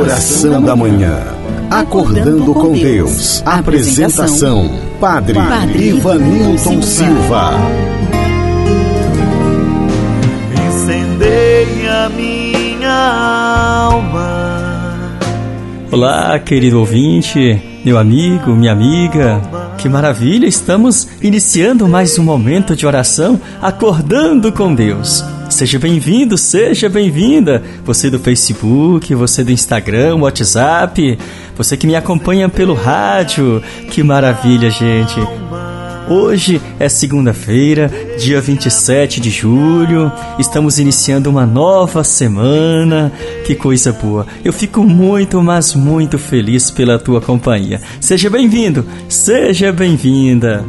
Oração da Manhã. Acordando com Deus. Apresentação: Padre, Padre Ivanilton Silva. Incendei a minha alma. Olá, querido ouvinte, meu amigo, minha amiga. Que maravilha, estamos iniciando mais um momento de oração, acordando com Deus. Seja bem-vindo, seja bem-vinda. Você do Facebook, você do Instagram, WhatsApp, você que me acompanha pelo rádio. Que maravilha, gente. Hoje é segunda-feira, dia 27 de julho. Estamos iniciando uma nova semana. Que coisa boa. Eu fico muito, mas muito feliz pela tua companhia. Seja bem-vindo, seja bem-vinda.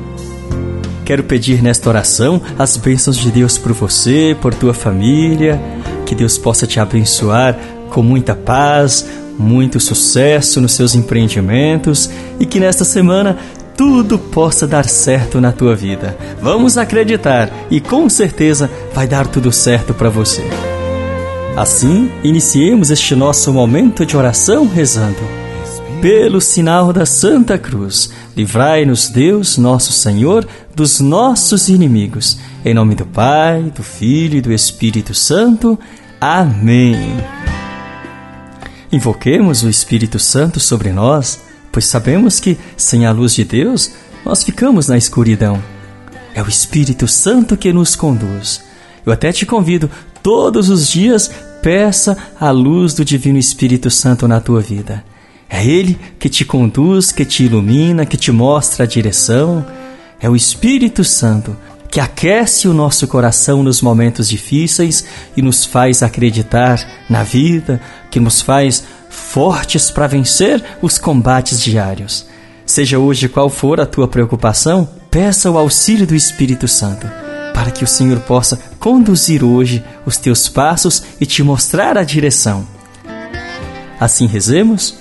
Quero pedir nesta oração as bênçãos de Deus por você, por tua família, que Deus possa te abençoar com muita paz, muito sucesso nos seus empreendimentos e que nesta semana tudo possa dar certo na tua vida. Vamos acreditar e com certeza vai dar tudo certo para você. Assim, iniciemos este nosso momento de oração rezando pelo sinal da Santa Cruz, livrai-nos Deus, nosso Senhor, dos nossos inimigos. Em nome do Pai, do Filho e do Espírito Santo. Amém. Invoquemos o Espírito Santo sobre nós, pois sabemos que, sem a luz de Deus, nós ficamos na escuridão. É o Espírito Santo que nos conduz. Eu até te convido, todos os dias, peça a luz do Divino Espírito Santo na tua vida. É Ele que te conduz, que te ilumina, que te mostra a direção. É o Espírito Santo que aquece o nosso coração nos momentos difíceis e nos faz acreditar na vida, que nos faz fortes para vencer os combates diários. Seja hoje qual for a tua preocupação, peça o auxílio do Espírito Santo, para que o Senhor possa conduzir hoje os teus passos e te mostrar a direção. Assim rezemos.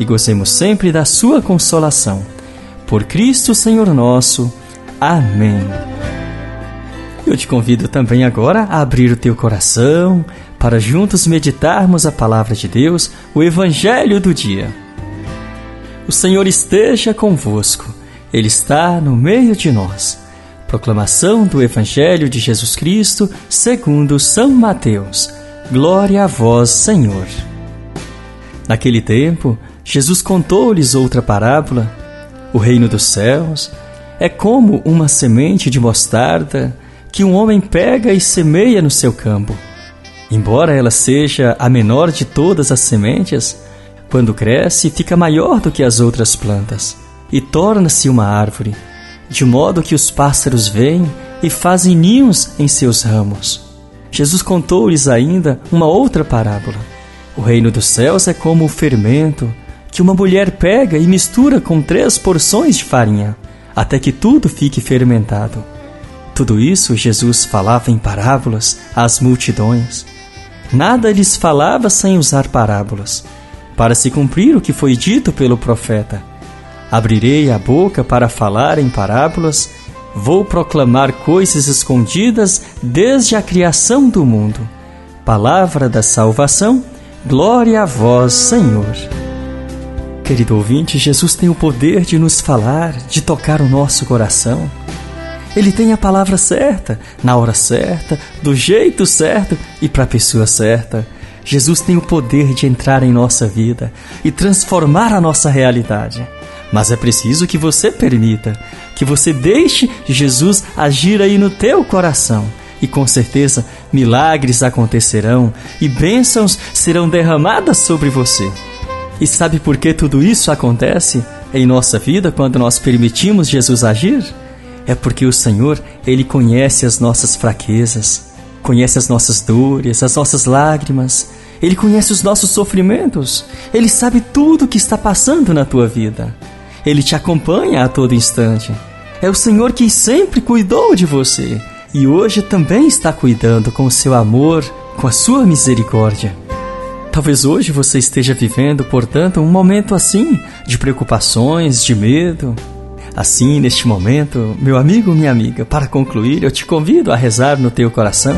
e gozemos sempre da sua consolação. Por Cristo Senhor nosso. Amém. Eu te convido também agora a abrir o teu coração para juntos meditarmos a palavra de Deus, o Evangelho do dia. O Senhor esteja convosco, Ele está no meio de nós. Proclamação do Evangelho de Jesus Cristo segundo São Mateus. Glória a vós, Senhor. Naquele tempo, Jesus contou-lhes outra parábola. O reino dos céus é como uma semente de mostarda que um homem pega e semeia no seu campo. Embora ela seja a menor de todas as sementes, quando cresce, fica maior do que as outras plantas e torna-se uma árvore, de modo que os pássaros vêm e fazem ninhos em seus ramos. Jesus contou-lhes ainda uma outra parábola. O reino dos céus é como o fermento que uma mulher pega e mistura com três porções de farinha, até que tudo fique fermentado. Tudo isso Jesus falava em parábolas às multidões. Nada lhes falava sem usar parábolas, para se cumprir o que foi dito pelo profeta. Abrirei a boca para falar em parábolas, vou proclamar coisas escondidas desde a criação do mundo. Palavra da salvação, glória a vós, Senhor. Querido ouvinte, Jesus tem o poder de nos falar, de tocar o nosso coração. Ele tem a palavra certa, na hora certa, do jeito certo e para a pessoa certa. Jesus tem o poder de entrar em nossa vida e transformar a nossa realidade. Mas é preciso que você permita, que você deixe Jesus agir aí no teu coração. E com certeza milagres acontecerão e bênçãos serão derramadas sobre você. E sabe por que tudo isso acontece em nossa vida quando nós permitimos Jesus agir? É porque o Senhor, ele conhece as nossas fraquezas, conhece as nossas dores, as nossas lágrimas, Ele conhece os nossos sofrimentos. Ele sabe tudo o que está passando na tua vida. Ele te acompanha a todo instante. É o Senhor que sempre cuidou de você e hoje também está cuidando com o seu amor, com a sua misericórdia. Talvez hoje você esteja vivendo, portanto, um momento assim de preocupações, de medo. Assim, neste momento, meu amigo, minha amiga, para concluir, eu te convido a rezar no teu coração.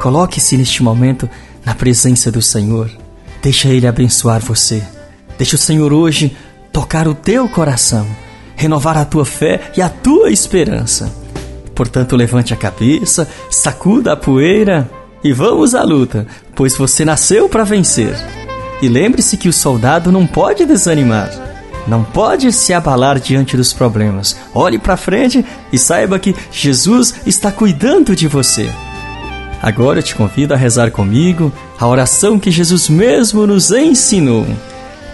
Coloque-se neste momento na presença do Senhor. Deixa Ele abençoar você. Deixa o Senhor hoje tocar o teu coração, renovar a tua fé e a tua esperança. Portanto, levante a cabeça, sacuda a poeira e vamos à luta, pois você nasceu para vencer. E lembre-se que o soldado não pode desanimar, não pode se abalar diante dos problemas. Olhe para frente e saiba que Jesus está cuidando de você. Agora eu te convido a rezar comigo a oração que Jesus mesmo nos ensinou.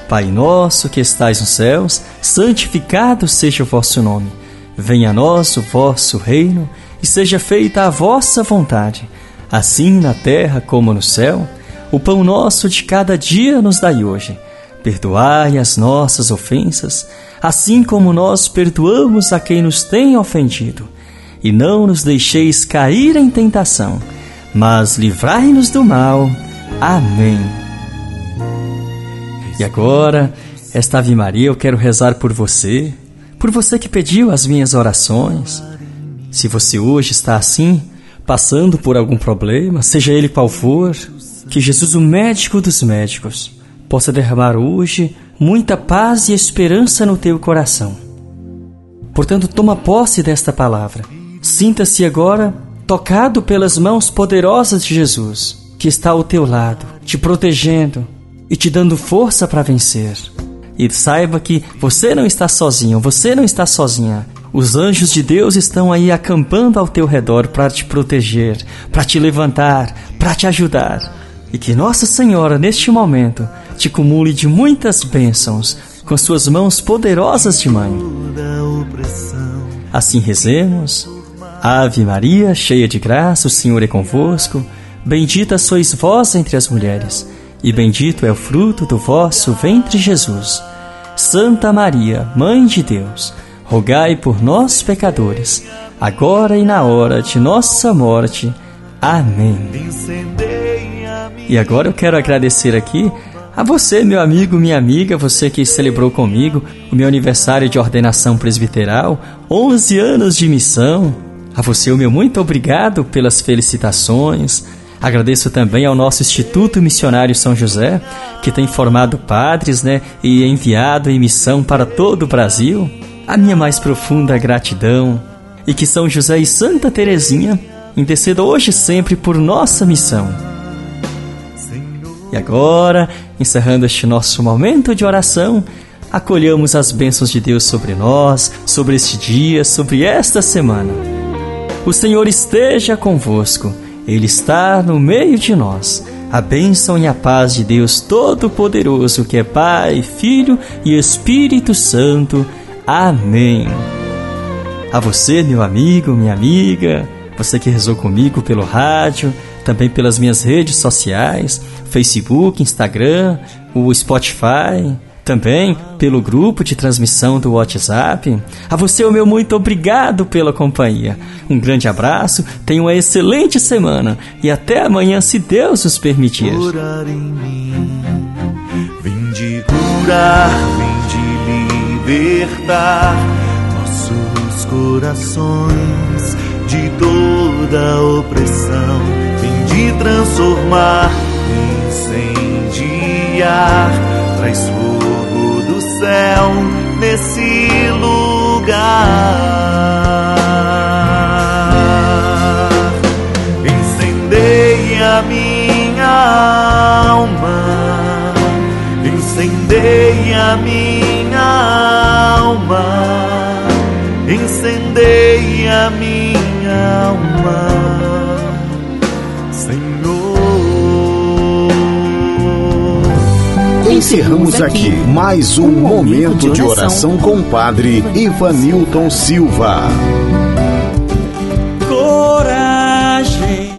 Pai nosso que estais nos céus, santificado seja o vosso nome. Venha a nós o vosso reino e seja feita a vossa vontade Assim na terra como no céu, o pão nosso de cada dia nos dai hoje. Perdoai as nossas ofensas, assim como nós perdoamos a quem nos tem ofendido. E não nos deixeis cair em tentação, mas livrai-nos do mal. Amém. E agora, esta Ave Maria eu quero rezar por você, por você que pediu as minhas orações. Se você hoje está assim, passando por algum problema, seja ele qual for, que Jesus, o médico dos médicos, possa derramar hoje muita paz e esperança no teu coração. Portanto, toma posse desta palavra. Sinta-se agora tocado pelas mãos poderosas de Jesus, que está ao teu lado, te protegendo e te dando força para vencer. E saiba que você não está sozinho, você não está sozinha. Os anjos de Deus estão aí acampando ao teu redor para te proteger, para te levantar, para te ajudar. E que Nossa Senhora, neste momento, te cumule de muitas bênçãos com suas mãos poderosas de mãe. Assim rezemos. Ave Maria, cheia de graça, o Senhor é convosco. Bendita sois vós entre as mulheres, e bendito é o fruto do vosso ventre, Jesus. Santa Maria, Mãe de Deus, rogai por nós, pecadores, agora e na hora de nossa morte. Amém. E agora eu quero agradecer aqui a você, meu amigo, minha amiga, você que celebrou comigo o meu aniversário de ordenação presbiteral, 11 anos de missão. A você, o meu muito obrigado pelas felicitações. Agradeço também ao nosso Instituto Missionário São José, que tem formado padres né, e enviado em missão para todo o Brasil a minha mais profunda gratidão e que São José e Santa Teresinha intercedam hoje e sempre por nossa missão. E agora, encerrando este nosso momento de oração, acolhamos as bênçãos de Deus sobre nós, sobre este dia, sobre esta semana. O Senhor esteja convosco, Ele está no meio de nós. A bênção e a paz de Deus Todo-Poderoso, que é Pai, Filho e Espírito Santo, Amém. A você, meu amigo, minha amiga, você que rezou comigo pelo rádio, também pelas minhas redes sociais, Facebook, Instagram, o Spotify, também pelo grupo de transmissão do WhatsApp. A você, o meu muito obrigado pela companhia. Um grande abraço, tenha uma excelente semana e até amanhã, se Deus nos permitir. Vim de curar, vim libertar nossos corações de toda opressão, fim de transformar, incendiar, traz fogo do céu nesse lugar. Incendeia minha alma, incendeia minha alma, incendeia minha alma, Senhor. Encerramos aqui mais um momento de oração com o Padre Ivanilton Silva.